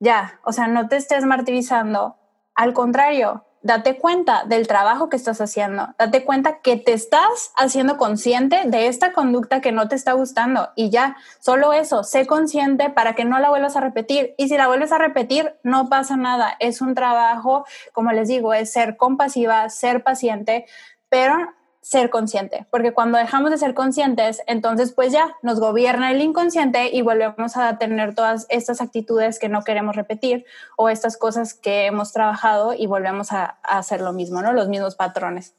ya, o sea, no te estés martirizando. Al contrario, date cuenta del trabajo que estás haciendo, date cuenta que te estás haciendo consciente de esta conducta que no te está gustando. Y ya, solo eso, sé consciente para que no la vuelvas a repetir. Y si la vuelves a repetir, no pasa nada, es un trabajo, como les digo, es ser compasiva, ser paciente, pero ser consciente, porque cuando dejamos de ser conscientes, entonces pues ya nos gobierna el inconsciente y volvemos a tener todas estas actitudes que no queremos repetir o estas cosas que hemos trabajado y volvemos a, hacer lo mismo, ¿no? Los mismos patrones.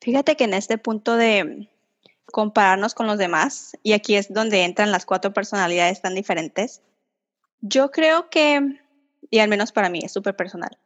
Fíjate que en este punto de compararnos con los demás, y aquí es donde entran las cuatro personalidades tan diferentes, yo creo que, y al menos para mí es súper personal,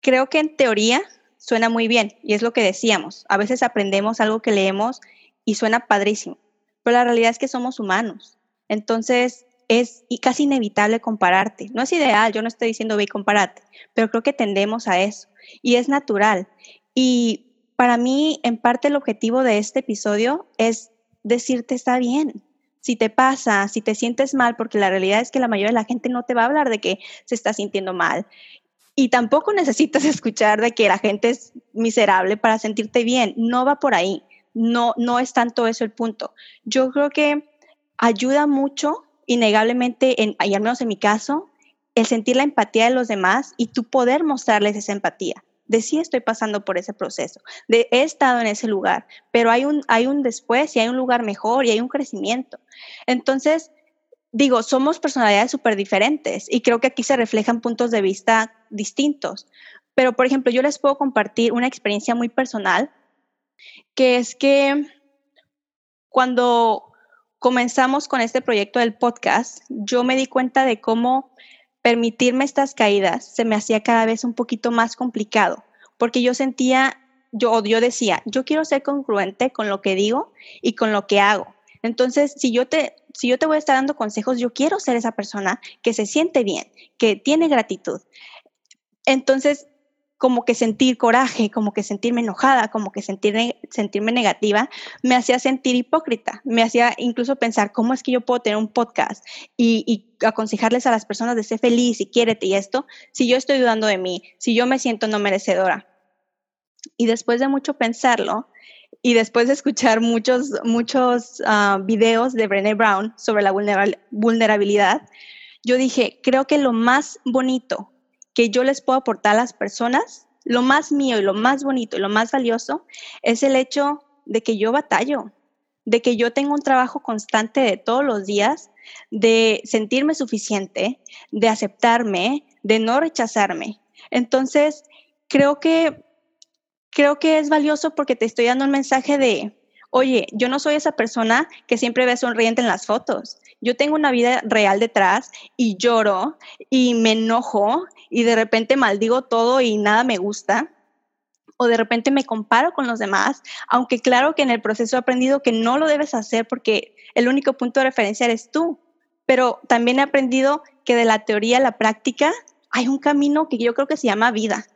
creo que en teoría suena muy bien y es lo que decíamos. A veces aprendemos algo que leemos y suena padrísimo, pero la realidad es que somos humanos. Entonces es casi inevitable compararte. No es ideal, yo no estoy diciendo ve y compárate, pero creo que tendemos a eso y es natural. Y para mí, en parte, el objetivo de este episodio es decirte está bien. Si te pasa, si te sientes mal, porque la realidad es que la mayoría de la gente no te va a hablar de que se está sintiendo mal. Y tampoco necesitas <laughs> escuchar de que la gente es miserable para sentirte bien. No va por ahí. No, no es tanto eso el punto. Yo creo que ayuda mucho, innegablemente, en, y al menos en mi caso, el sentir la empatía de los demás y tú poder mostrarles esa empatía. De sí estoy pasando por ese proceso, de he estado en ese lugar, pero hay un, hay un después y hay un lugar mejor y hay un crecimiento. Entonces, digo, somos personalidades súper diferentes y creo que aquí se reflejan puntos de vista distintos. Pero, por ejemplo, yo les puedo compartir una experiencia muy personal, que es que cuando comenzamos con este proyecto del podcast, yo me di cuenta de cómo permitirme estas caídas se me hacía cada vez un poquito más complicado, porque yo sentía, yo, yo decía, yo quiero ser congruente con lo que digo y con lo que hago. Entonces, si yo te, si yo te voy a estar dando consejos, yo quiero ser esa persona que se siente bien, que tiene gratitud. Entonces, como que sentir coraje, como que sentirme enojada, como que sentir, sentirme negativa, me hacía sentir hipócrita, me hacía incluso pensar cómo es que yo puedo tener un podcast y, y, aconsejarles a las personas de ser feliz y quiérete y esto, si yo estoy dudando de mí, si yo me siento no merecedora. Y después de mucho pensarlo y después de escuchar muchos, muchos uh, videos de Brené Brown sobre la vulnerabilidad, yo dije, creo que lo más bonito que yo les puedo aportar a las personas, lo más mío y lo más bonito y lo más valioso es el hecho de que yo batallo, de que yo tengo un trabajo constante de todos los días, de sentirme suficiente, de aceptarme, de no rechazarme. Entonces, creo que creo que es valioso porque te estoy dando un mensaje de, oye, yo no soy esa persona que siempre ve sonriente en las fotos. Yo tengo una vida real detrás y lloro y me enojo y de repente maldigo todo y nada me gusta, o de repente me comparo con los demás, aunque claro que en el proceso he aprendido que no lo debes hacer porque el único punto de referencia eres tú, pero también he aprendido que de la teoría a la práctica hay un camino que yo creo que se llama vida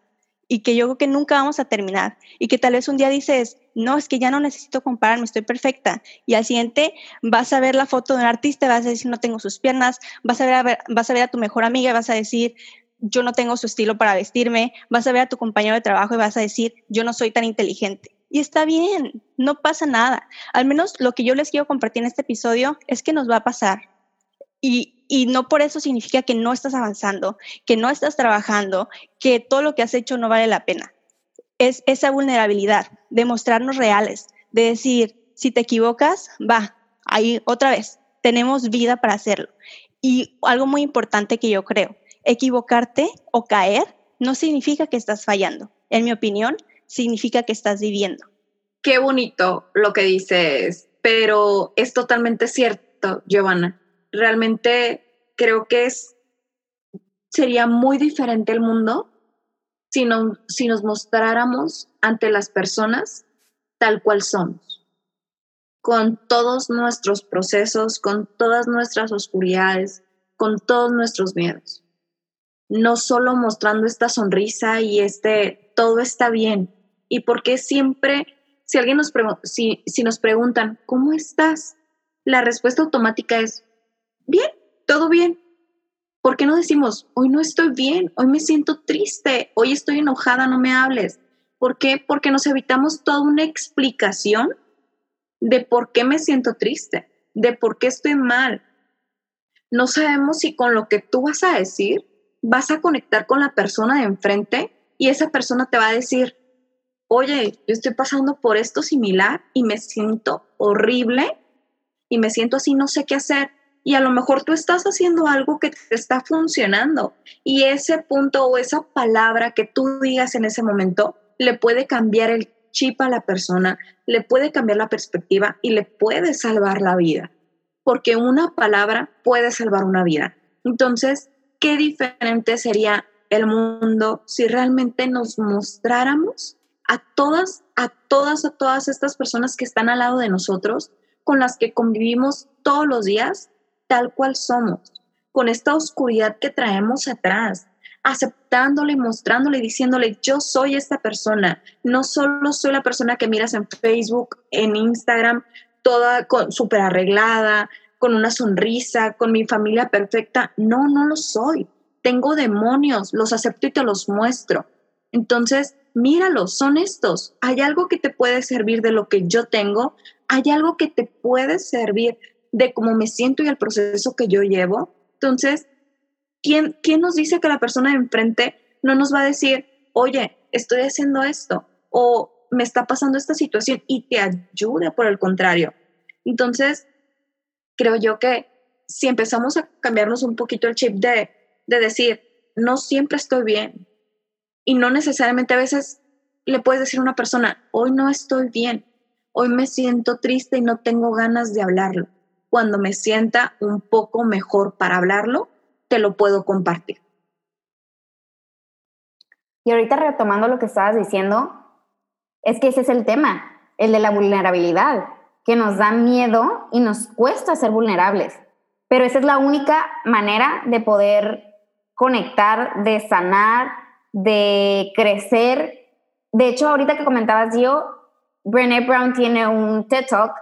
y que yo creo que nunca vamos a terminar y que tal vez un día dices, no, es que ya no necesito compararme, estoy perfecta. Y al siguiente vas a ver la foto de un artista, vas a decir, no tengo sus piernas, vas a ver a, vas a, ver a tu mejor amiga, vas a decir, yo no tengo su estilo para vestirme, vas a ver a tu compañero de trabajo y vas a decir, yo no soy tan inteligente. Y está bien, no pasa nada. Al menos lo que yo les quiero compartir en este episodio es que nos va a pasar. Y, y no por eso significa que no estás avanzando, que no estás trabajando, que todo lo que has hecho no vale la pena. Es esa vulnerabilidad de mostrarnos reales, de decir, si te equivocas, va, ahí otra vez, tenemos vida para hacerlo. Y algo muy importante que yo creo, equivocarte o caer no significa que estás fallando. En mi opinión, significa que estás viviendo. Qué bonito lo que dices, pero es totalmente cierto, Giovanna. Realmente creo que es, sería muy diferente el mundo si, no, si nos mostráramos ante las personas tal cual somos, con todos nuestros procesos, con todas nuestras oscuridades, con todos nuestros miedos no solo mostrando esta sonrisa y este todo está bien. Y porque siempre, si alguien nos, si, si nos preguntan, ¿cómo estás? La respuesta automática es, bien, todo bien. ¿Por qué no decimos, hoy no estoy bien, hoy me siento triste, hoy estoy enojada, no me hables? ¿Por qué? Porque nos evitamos toda una explicación de por qué me siento triste, de por qué estoy mal. No sabemos si con lo que tú vas a decir vas a conectar con la persona de enfrente y esa persona te va a decir, oye, yo estoy pasando por esto similar y me siento horrible y me siento así, no sé qué hacer. Y a lo mejor tú estás haciendo algo que te está funcionando y ese punto o esa palabra que tú digas en ese momento le puede cambiar el chip a la persona, le puede cambiar la perspectiva y le puede salvar la vida. Porque una palabra puede salvar una vida. Entonces, qué diferente sería el mundo si realmente nos mostráramos a todas, a todas, a todas estas personas que están al lado de nosotros, con las que convivimos todos los días, tal cual somos, con esta oscuridad que traemos atrás, aceptándole, mostrándole, diciéndole, yo soy esta persona, no solo soy la persona que miras en Facebook, en Instagram, toda súper arreglada, con una sonrisa, con mi familia perfecta. No, no lo soy. Tengo demonios, los acepto y te los muestro. Entonces, míralos, son estos. Hay algo que te puede servir de lo que yo tengo, hay algo que te puede servir de cómo me siento y el proceso que yo llevo. Entonces, ¿quién, quién nos dice que la persona de enfrente no nos va a decir, oye, estoy haciendo esto o me está pasando esta situación y te ayuda por el contrario? Entonces, creo yo que si empezamos a cambiarnos un poquito el chip de, de decir, no siempre estoy bien, y no necesariamente a veces le puedes decir a una persona, hoy no estoy bien, hoy me siento triste y no tengo ganas de hablarlo. Cuando me sienta un poco mejor para hablarlo, te lo puedo compartir. Y ahorita retomando lo que estabas diciendo, es que ese es el tema, el de la vulnerabilidad, que nos da miedo y nos cuesta ser vulnerables. Pero esa es la única manera de poder conectar, de sanar, de crecer. De hecho, ahorita que comentabas yo, Brené Brown tiene un TED Talk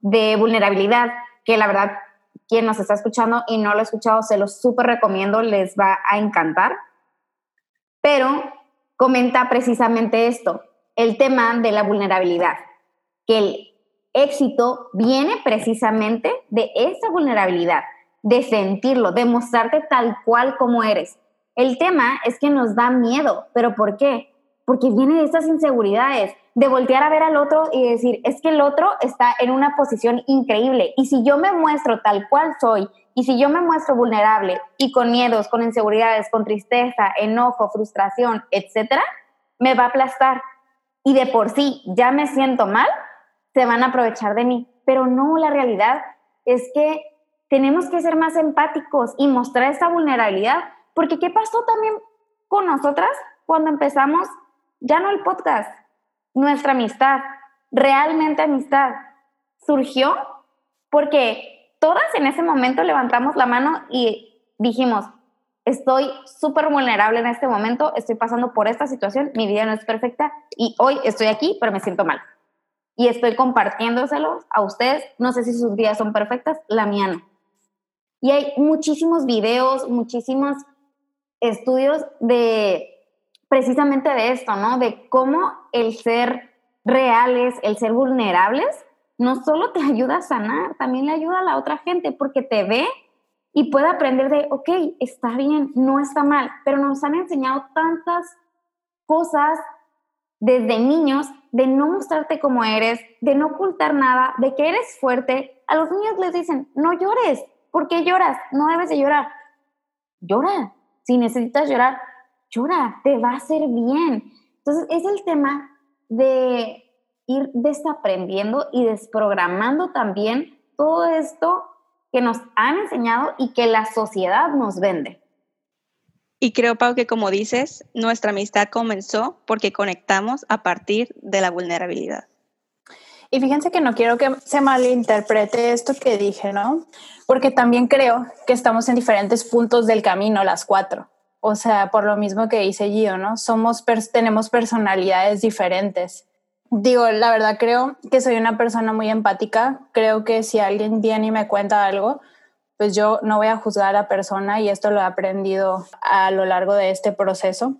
de vulnerabilidad, que la verdad, quien nos está escuchando y no lo ha escuchado, se lo súper recomiendo, les va a encantar. Pero comenta precisamente esto, el tema de la vulnerabilidad, que el éxito viene precisamente de esa vulnerabilidad, de sentirlo, de mostrarte tal cual como eres. El tema es que nos da miedo, pero ¿por qué? Porque viene de estas inseguridades, de voltear a ver al otro y decir, es que el otro está en una posición increíble y si yo me muestro tal cual soy y si yo me muestro vulnerable y con miedos, con inseguridades, con tristeza, enojo, frustración, etcétera, me va a aplastar y de por sí ya me siento mal, se van a aprovechar de mí. Pero no, la realidad es que tenemos que ser más empáticos y mostrar esa vulnerabilidad porque ¿qué pasó también con nosotras cuando empezamos, ya no el podcast, nuestra amistad, realmente amistad, surgió porque todas en ese momento levantamos la mano y dijimos, estoy súper vulnerable en este momento, estoy pasando por esta situación, mi vida no es perfecta y hoy estoy aquí, pero me siento mal. Y estoy compartiéndoselos a ustedes. No sé si sus vidas son perfectas, la mía no. Y hay muchísimos videos, muchísimos estudios de precisamente de esto, ¿no? De cómo el ser reales, el ser vulnerables, no solo te <laughs> ayuda a sanar, también le ayuda a la otra gente porque te ve y puede aprender de, ok, está bien, no está mal, pero nos han enseñado tantas cosas desde niños de no mostrarte como eres, de no ocultar nada, de que eres fuerte. A los niños les dicen, no llores, ¿por qué lloras? No debes de llorar. Llora, si necesitas llorar, llora, te va a hacer bien. Entonces, es el tema de ir desaprendiendo y desprogramando también todo esto que nos han enseñado y que la sociedad nos vende. Y creo, Pau, que como dices, nuestra amistad comenzó porque conectamos a partir de la vulnerabilidad. Y fíjense que no quiero que se malinterprete esto que dije, ¿no? porque también creo que estamos en diferentes puntos del camino las cuatro. O sea, por lo mismo que dice Gio, ¿no? Somos, tenemos personalidades diferentes. Digo, la verdad creo que soy una persona muy empática. Creo que si alguien viene y me cuenta algo, pues yo no voy a juzgar a la persona y esto lo he aprendido a lo largo de este proceso.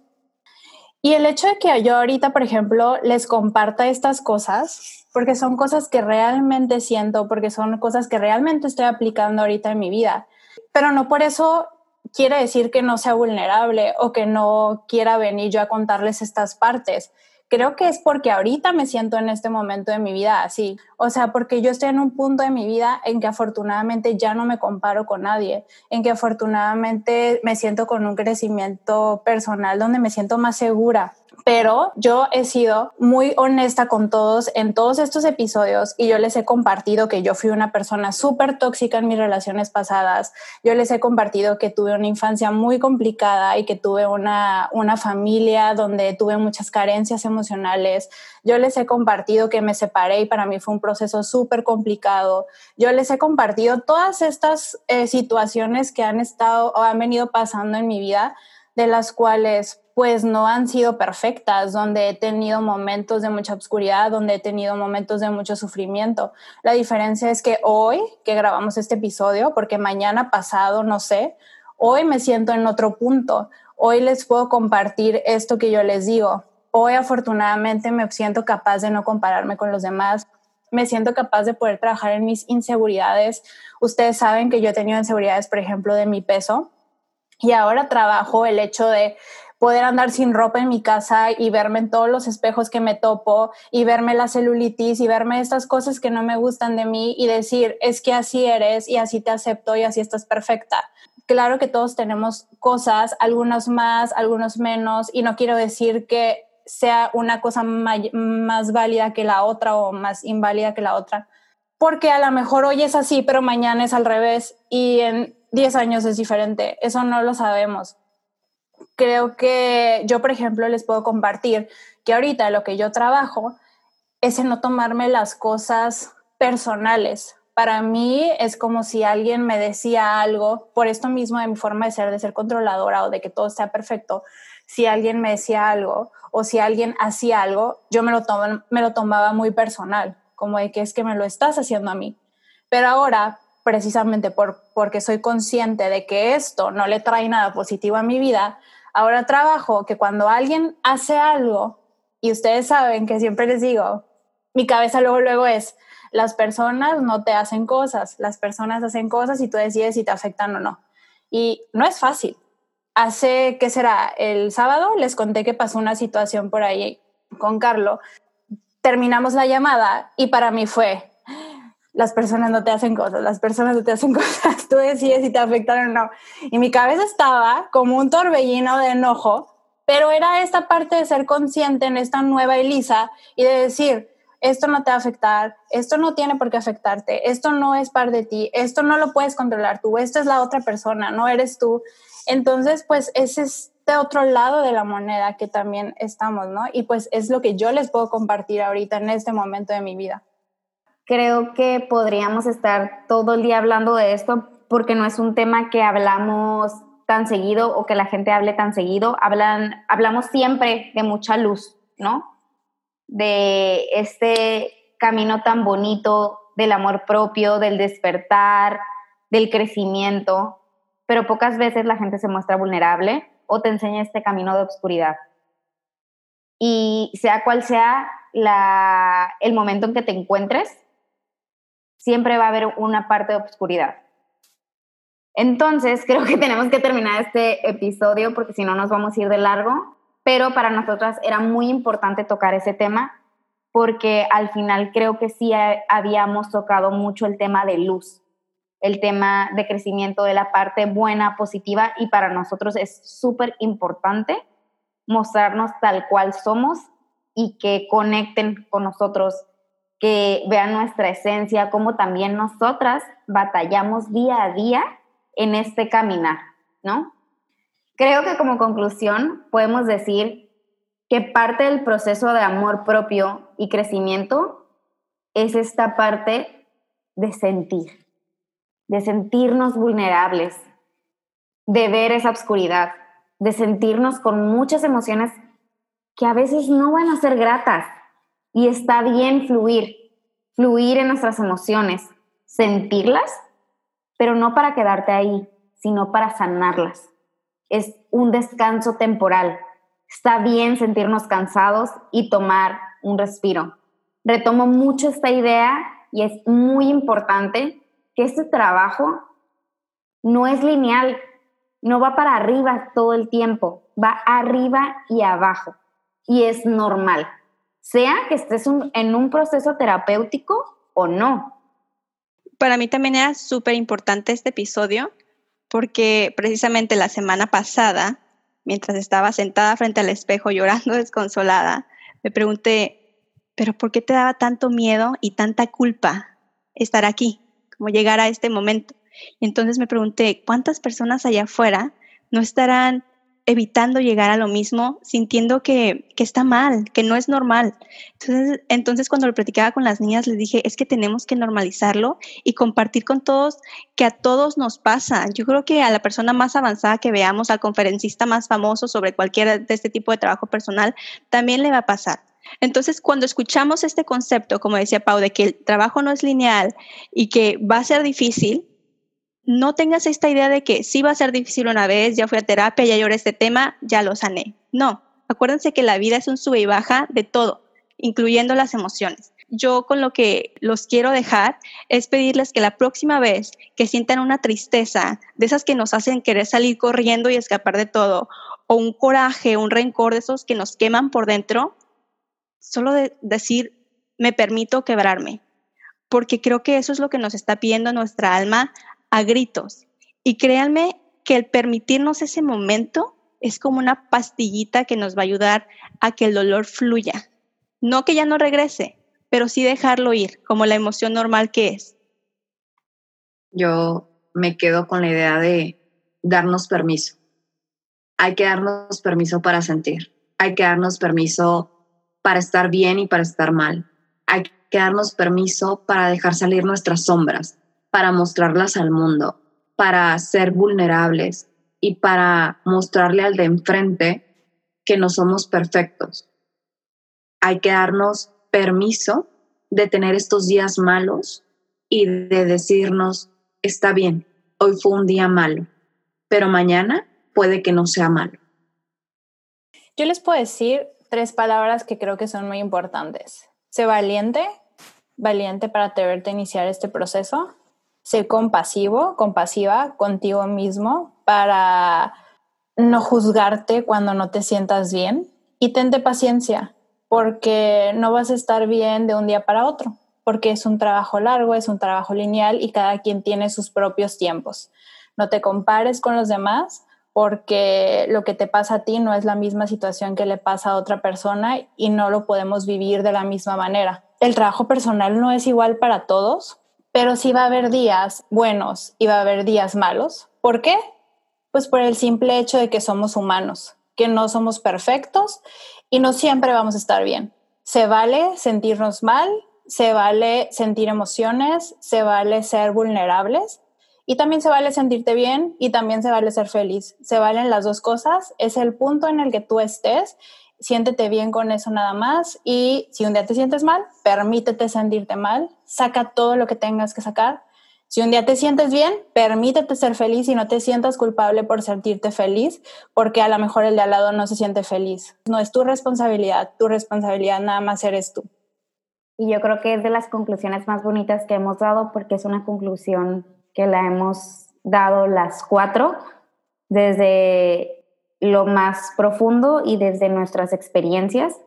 Y el hecho de que yo ahorita, por ejemplo, les comparta estas cosas, porque son cosas que realmente siento, porque son cosas que realmente estoy aplicando ahorita en mi vida. Pero no por eso quiere decir que no sea vulnerable o que no quiera venir yo a contarles estas partes. Creo que es porque ahorita me siento en este momento de mi vida así. O sea, porque yo estoy en un punto de mi vida en que afortunadamente ya no me comparo con nadie, en que afortunadamente me siento con un crecimiento personal donde me siento más segura pero yo he sido muy honesta con todos en todos estos episodios y yo les he compartido que yo fui una persona súper tóxica en mis relaciones pasadas. Yo les he compartido que tuve una infancia muy complicada y que tuve una, una familia donde tuve muchas carencias emocionales. Yo les he compartido que me separé y para mí fue un proceso súper complicado. Yo les he compartido todas estas eh, situaciones que han estado o han venido pasando en mi vida, de las cuales pues no han sido perfectas, donde he tenido momentos de mucha oscuridad, donde he tenido momentos de mucho sufrimiento. La diferencia es que hoy que grabamos este episodio, porque mañana pasado, no sé, hoy me siento en otro punto. Hoy les puedo compartir esto que yo les digo. Hoy afortunadamente me siento capaz de no compararme con los demás. Me siento capaz de poder trabajar en mis inseguridades. Ustedes saben que yo he tenido inseguridades, por ejemplo, de mi peso. Y ahora trabajo el hecho de poder andar sin ropa en mi casa y verme en todos los espejos que me topo y verme la celulitis y verme estas cosas que no me gustan de mí y decir, es que así eres y así te acepto y así estás perfecta. Claro que todos tenemos cosas, algunos más, algunos menos, y no quiero decir que sea una cosa más válida que la otra o más inválida que la otra, porque a lo mejor hoy es así, pero mañana es al revés y en 10 años es diferente, eso no lo sabemos. Creo que yo, por ejemplo, les puedo compartir que ahorita lo que yo trabajo es en no tomarme las cosas personales. Para mí es como si alguien me decía algo, por esto mismo de mi forma de ser, de ser controladora o de que todo sea perfecto, si alguien me decía algo o si alguien hacía algo, yo me lo, me lo tomaba muy personal, como de que es que me lo estás haciendo a mí. Pero ahora, precisamente por, porque soy consciente de que esto no le trae nada positivo a mi vida, ahora trabajo que cuando alguien hace algo, y ustedes saben que siempre les digo, mi cabeza luego, luego es, las personas no te hacen cosas, las personas hacen cosas y tú decides si te afectan o no. Y no es fácil. Hace, ¿qué será? El sábado les conté que pasó una situación por ahí con Carlo. Terminamos la llamada y para mí fue, las personas no te hacen cosas, las personas no te hacen <laughs> cosas, tú decides si te afectan o no. Y mi cabeza estaba como un torbellino de enojo, pero era esta parte de ser consciente en esta nueva Elisa y de decir, esto no te va a afectar, esto no tiene por qué afectarte, esto no es parte de ti, esto no lo puedes controlar tú, esto es la otra persona, no eres tú. Entonces, pues es este otro lado de la moneda que también estamos, ¿no? Y pues es lo que yo les puedo compartir ahorita en este momento de mi vida creo que podríamos estar todo el día hablando de esto porque no es un tema que hablamos tan seguido o que la gente hable tan seguido. Hablan, hablamos siempre de mucha luz, ¿no? De este camino tan bonito del amor propio, del despertar, del crecimiento, pero pocas veces la gente se muestra vulnerable o te enseña este camino de oscuridad. Y sea cual sea la, el momento en que te encuentres, siempre va a haber una parte de oscuridad. Entonces, <laughs> creo que tenemos que terminar este episodio porque si no nos vamos a ir de largo, pero para nosotras era muy importante tocar ese tema porque al final creo que sí habíamos tocado mucho el tema de luz, el tema de crecimiento de la parte buena, positiva, y para nosotros es súper importante mostrarnos tal cual somos y que conecten con nosotros que vean nuestra esencia, como también nosotras batallamos día a día en este caminar, ¿no? Creo que como conclusión podemos decir que parte del proceso de amor propio y crecimiento es esta parte de sentir, de sentirnos vulnerables, de ver esa oscuridad, de sentirnos con muchas emociones que a veces no van a ser gratas, y está bien fluir, fluir en nuestras emociones, sentirlas, pero no para quedarte ahí, sino para sanarlas. Es un descanso temporal. Está bien sentirnos cansados y tomar un respiro. Retomo mucho esta idea y es muy importante que este trabajo no es lineal, no va para arriba todo el tiempo, va arriba y abajo y es normal sea que estés en un proceso terapéutico o no. Para mí también era súper importante este episodio porque precisamente la semana pasada, mientras estaba sentada frente al espejo llorando <laughs> desconsolada, me pregunté, ¿pero por qué te daba tanto miedo y tanta culpa estar aquí, como llegar a este momento? Y entonces me pregunté, ¿cuántas personas allá afuera no estarán evitando llegar a lo mismo, sintiendo que, está mal, que no es normal. Entonces, entonces, cuando lo platicaba con las niñas, les dije, es que tenemos que normalizarlo y compartir con todos que a todos nos pasa. Yo creo que a la persona más avanzada que veamos, al conferencista más famoso sobre cualquier de este tipo de trabajo personal, también le va a pasar. Entonces, cuando escuchamos este concepto, como decía Pau, de que el trabajo no es lineal y que va a ser difícil, no tengas esta idea de que sí va a ser difícil una vez, ya fui a terapia, ya lloré este tema, ya lo sané. No, acuérdense que la vida es un sube y baja de todo, incluyendo las emociones. Yo con lo que los quiero dejar es pedirles que la próxima vez que sientan una tristeza, de esas que nos hacen querer salir corriendo y escapar de todo, o un coraje, un rencor de esos que nos queman por dentro, solo de decir, me permito quebrarme, porque creo que eso es lo que nos está pidiendo nuestra alma a gritos. Y créanme que el permitirnos ese momento es como una pastillita que nos va a ayudar a que el dolor fluya. No que ya no regrese, pero sí dejarlo ir, como la emoción normal que es. Yo me quedo con la idea de darnos permiso. Hay que darnos permiso para sentir. Hay que darnos permiso para estar bien y para estar mal. Hay que darnos permiso para dejar salir nuestras sombras, para mostrarlas al mundo, para ser vulnerables y para mostrarle al de enfrente que no somos perfectos. Hay que darnos permiso de tener estos días malos y de decirnos, está bien, hoy fue un día malo, pero mañana puede que no sea malo. Yo les puedo decir tres palabras que creo que son muy importantes. Sé valiente, valiente para atreverte a iniciar este proceso. Sé compasivo, compasiva contigo mismo para no juzgarte cuando no te sientas bien. Y tente paciencia, porque no vas a estar bien de un día para otro porque es un trabajo largo, es un trabajo lineal y cada quien tiene sus propios tiempos. No te compares con los demás porque lo que te pasa a ti no es la misma situación que le pasa a otra persona y no lo podemos vivir de la misma manera. El trabajo personal no es igual para todos, pero sí va a haber días buenos y va a haber días malos. ¿Por qué? Pues por el simple hecho de que somos humanos, que no somos perfectos y no siempre vamos a estar bien. Se vale sentirnos mal, se vale sentir emociones, se vale ser vulnerables y también se vale sentirte bien y también se vale ser feliz. Se valen las dos cosas. Es el punto en el que tú estés. Siéntete bien con eso nada más y si un día te sientes mal, permítete sentirte mal, saca todo lo que tengas que sacar. Si un día te sientes bien, permítete ser feliz y no te sientas culpable por sentirte feliz, porque a lo mejor el de al lado no se siente feliz. No es tu responsabilidad, tu responsabilidad nada más eres tú. Y yo creo que es de las conclusiones más bonitas que hemos dado porque es una conclusión que la hemos dado las cuatro desde lo más profundo y desde nuestras experiencias.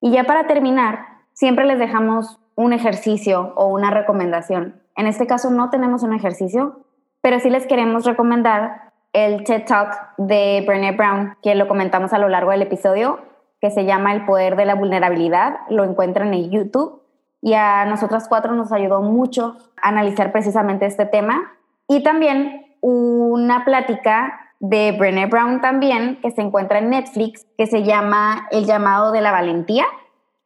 Y ya para terminar, siempre les dejamos un ejercicio o una recomendación. En este caso no tenemos un ejercicio, pero sí les queremos recomendar el TED Talk de Brené Brown, que lo comentamos a lo largo del episodio que se llama El Poder de la Vulnerabilidad. Lo encuentran en YouTube y a nosotras cuatro nos ayudó mucho a analizar precisamente este tema. Y también una plática de Brené Brown también que se encuentra en Netflix que se llama El llamado de la valentía.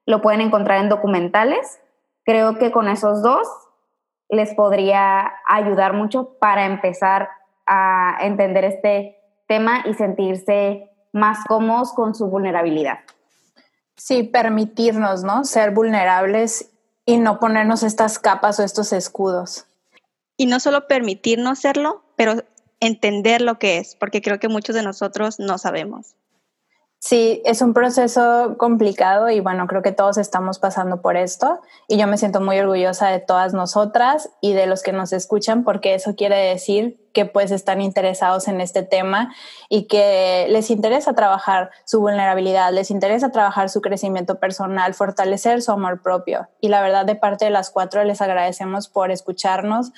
Lo pueden encontrar en documentales. Creo que con esos dos les podría ayudar mucho para empezar a entender este tema y sentirse más cómodos con su vulnerabilidad. Sí, permitirnos, ¿no? Ser vulnerables y no ponernos estas capas o estos escudos. Y no solo permitirnos serlo, pero entender lo que es, porque creo que muchos de nosotros no sabemos. Sí, es un proceso complicado y bueno, creo que todos estamos pasando por esto y yo me siento muy orgullosa de todas nosotras y de los que nos escuchan porque eso quiere decir que pues están interesados en este tema y que les interesa trabajar su vulnerabilidad, les interesa trabajar su crecimiento personal, fortalecer su amor propio. Y la verdad de parte de las cuatro les agradecemos por escucharnos,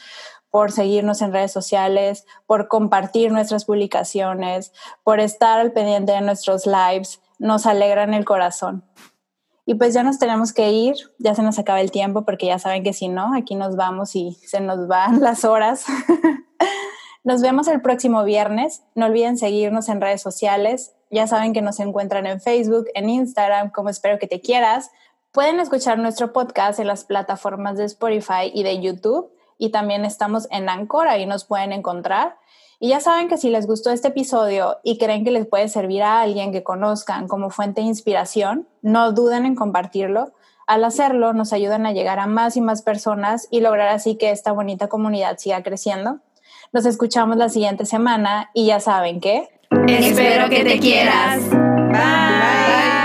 por seguirnos en redes sociales, por compartir nuestras publicaciones, por estar al pendiente de nuestros lives. Nos alegran el corazón. Y pues ya nos tenemos que ir, ya se nos acaba el tiempo porque ya saben que si no, aquí nos vamos y se nos van <laughs> las horas. <laughs> nos vemos el próximo viernes. No olviden seguirnos en redes sociales. Ya saben que nos encuentran en Facebook, en Instagram, como espero que te quieras. Pueden escuchar nuestro podcast en las plataformas de Spotify y de YouTube y también estamos en Ancora y nos pueden encontrar. Y ya saben que si les gustó este episodio y creen que les puede servir a alguien que conozcan como fuente de inspiración, no duden en compartirlo. Al hacerlo, nos ayudan a llegar a más y más personas y lograr así que esta bonita comunidad siga creciendo. Nos escuchamos la siguiente semana y ya saben que... Espero que te quieras. Bye.